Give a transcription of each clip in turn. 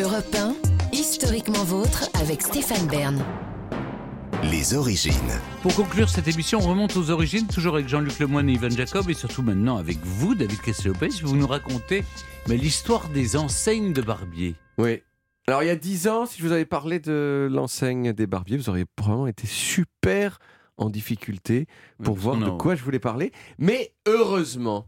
Europe 1, historiquement vôtre avec Stéphane Bern. Les origines. Pour conclure cette émission, on remonte aux origines, toujours avec Jean-Luc Lemoyne et Ivan Jacob, et surtout maintenant avec vous, David Castelopez, vous nous racontez mais l'histoire des enseignes de barbier. Oui. Alors il y a dix ans, si je vous avais parlé de l'enseigne des barbiers, vous auriez probablement été super en difficulté pour Oui, voir de quoi je voulais parler. Mais heureusement,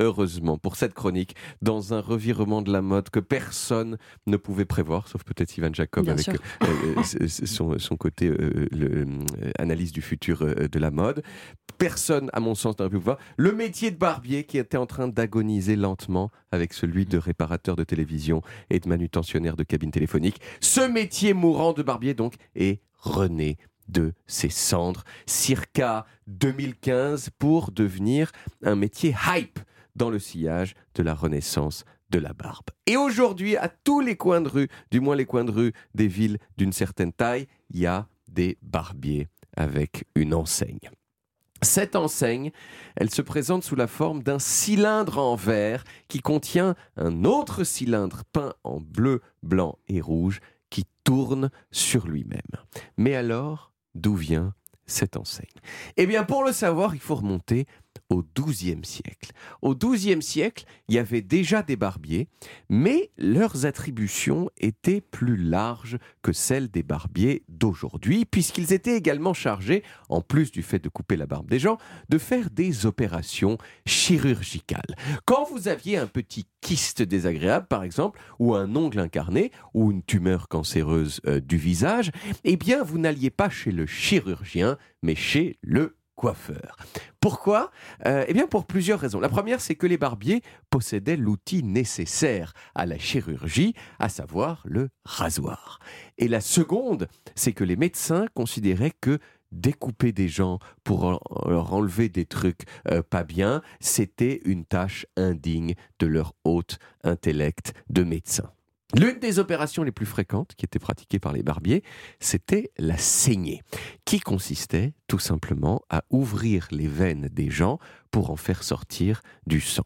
heureusement, pour cette chronique, dans un revirement de la mode que personne ne pouvait prévoir, sauf peut-être Ivan Jacob Bien avec euh, euh, son, son côté euh, le, analyse du futur euh, de la mode. Personne, à mon sens, n'aurait pu voir. Le métier de barbier qui était en train d'agoniser lentement avec celui de réparateur de télévision et de manutentionnaire de cabine téléphonique. Ce métier mourant de barbier, donc, est rené de ses cendres, circa 2015, pour devenir un métier hype dans le sillage de la renaissance de la barbe. Et aujourd'hui, à tous les coins de rue, du moins les coins de rue des villes d'une certaine taille, il y a des barbiers avec une enseigne. Cette enseigne, elle se présente sous la forme d'un cylindre en verre qui contient un autre cylindre peint en bleu, blanc et rouge qui tourne sur lui-même. Mais alors, d'où vient cette enseigne? Eh bien, pour le savoir, il faut remonter au XIIe siècle. Au XIIe siècle, il y avait déjà des barbiers, mais leurs attributions étaient plus larges que celles des barbiers d'aujourd'hui, puisqu'ils étaient également chargés, en plus du fait de couper la barbe des gens, de faire des opérations chirurgicales. Quand vous aviez un petit kyste désagréable, par exemple, ou un ongle incarné, ou une tumeur cancéreuse euh, du visage, eh bien, vous n'alliez pas chez le chirurgien, mais chez le coiffeur. Pourquoi? Euh, Eh bien, pour plusieurs raisons. La première, c'est que les barbiers possédaient l'outil nécessaire à la chirurgie, à savoir le rasoir. Et la seconde, c'est que les médecins considéraient que découper des gens pour leur enlever des trucs euh, pas bien, c'était une tâche indigne de leur haute intellect de médecin. L'une des opérations les plus fréquentes qui étaient pratiquées par les barbiers, c'était la saignée, qui consistait tout simplement à ouvrir les veines des gens pour en faire sortir du sang.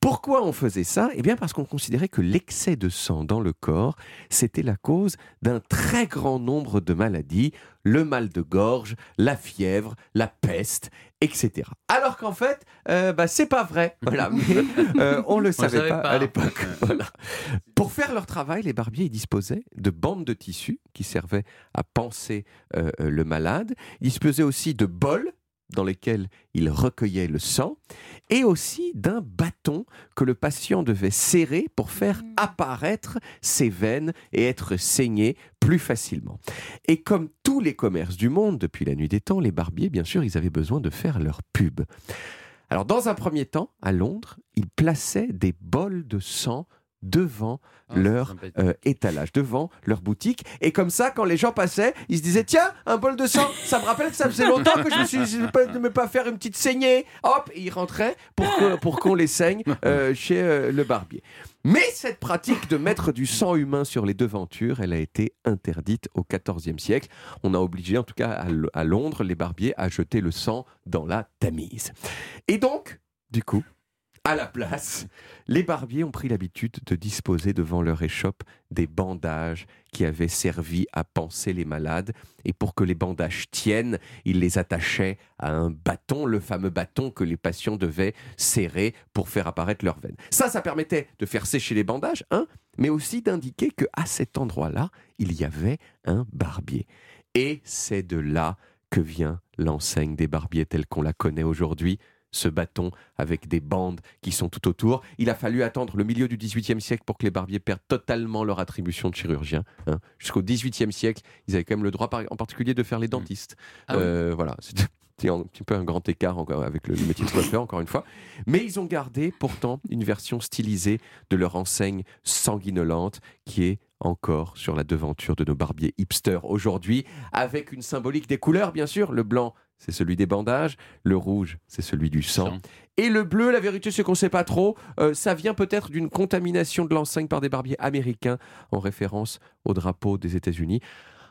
Pourquoi on faisait ça? Eh bien parce qu'on considérait que l'excès de sang dans le corps, c'était la cause d'un très grand nombre de maladies, le mal de gorge, la fièvre, la peste, etc. Alors qu'en fait, euh, bah, c'est pas vrai. Voilà, mais euh, on le savait, savait pas, pas. à l'époque. Voilà. Pour faire leur travail, les barbiers ils disposaient de bandes de tissu qui servaient à panser euh, euh, le malade. Ils disposaient aussi de bols dans lesquels ils recueillaient le sang et aussi d'un bâton que le patient devait serrer pour faire apparaître ses veines et être saigné plus facilement. Et comme tous les commerces du monde depuis la nuit des temps, les barbiers, bien sûr, ils avaient besoin de faire leur pub. Alors, dans un premier temps, à Londres, ils plaçaient des bols de sang devant Ah, leur euh, étalage, devant leur boutique. Et comme ça, quand les gens passaient, ils se disaient Tiens, un bol de sang, ça me rappelle que ça faisait longtemps que je me suis pas- de me pas faire une petite saignée. Hop, et ils rentraient pour que- pour qu'on les saigne euh, chez euh, le barbier. Mais cette pratique de mettre du sang humain sur les devantures, elle a été interdite au XIVe siècle. On a obligé, en tout cas à Londres, les barbiers à jeter le sang dans la Tamise. Et donc, du coup, à la place, les barbiers ont pris l'habitude de disposer devant leur échoppe des bandages qui avaient servi à panser les malades. Et pour que les bandages tiennent, ils les attachaient à un bâton, le fameux bâton que les patients devaient serrer pour faire apparaître leurs veines. Ça, ça permettait de faire sécher les bandages, hein, mais aussi d'indiquer qu'à cet endroit-là, il y avait un barbier. Et c'est de là que vient l'enseigne des barbiers telle qu'on la connaît aujourd'hui ce bâton avec des bandes qui sont tout autour. Il a fallu attendre le milieu du XVIIIe siècle pour que les barbiers perdent totalement leur attribution de chirurgien. hein. Jusqu'au XVIIIe siècle, ils avaient quand même le droit, en particulier, de faire les dentistes. Ah oui. Euh, Voilà, c'était c'était un petit peu un grand écart encore avec le, le métier de coiffeur, encore une fois. Mais ils ont gardé pourtant une version stylisée de leur enseigne sanguinolente qui est encore sur la devanture de nos barbiers hipsters aujourd'hui, avec une symbolique des couleurs, bien sûr. Le blanc, c'est celui des bandages. Le rouge, c'est celui du sang. Sang. Et le bleu, la vérité, c'est qu'on ne sait pas trop. Euh, ça vient peut-être d'une contamination de l'enseigne par des barbiers américains en référence au drapeau des États-Unis.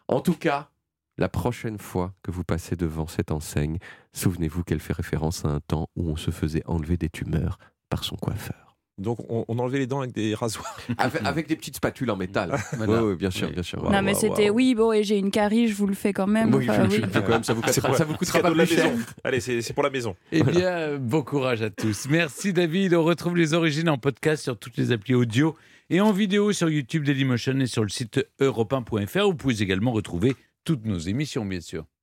En tout cas, la prochaine fois que vous passez devant cette enseigne, souvenez-vous qu'elle fait référence à un temps où on se faisait enlever des tumeurs par son coiffeur. Donc on, on enlevait les dents avec des rasoirs. Avec, avec des petites spatules en métal. Voilà. Oui, oui, bien sûr, Oui. bien sûr. Non, mais c'était oui, bon, et j'ai une carie, je vous le fais quand même. Oui, Enfin, je- je- oui. quand même, ça vous coûtera, ça vous coûtera pas de plus la cher. maison. Allez, c'est pour la maison. Eh bien, bon courage à tous. Merci David. On retrouve les origines en podcast sur toutes les applis audio et en vidéo sur YouTube Dailymotion et sur le site europe1.fr. Vous pouvez également retrouver toutes nos émissions, bien sûr.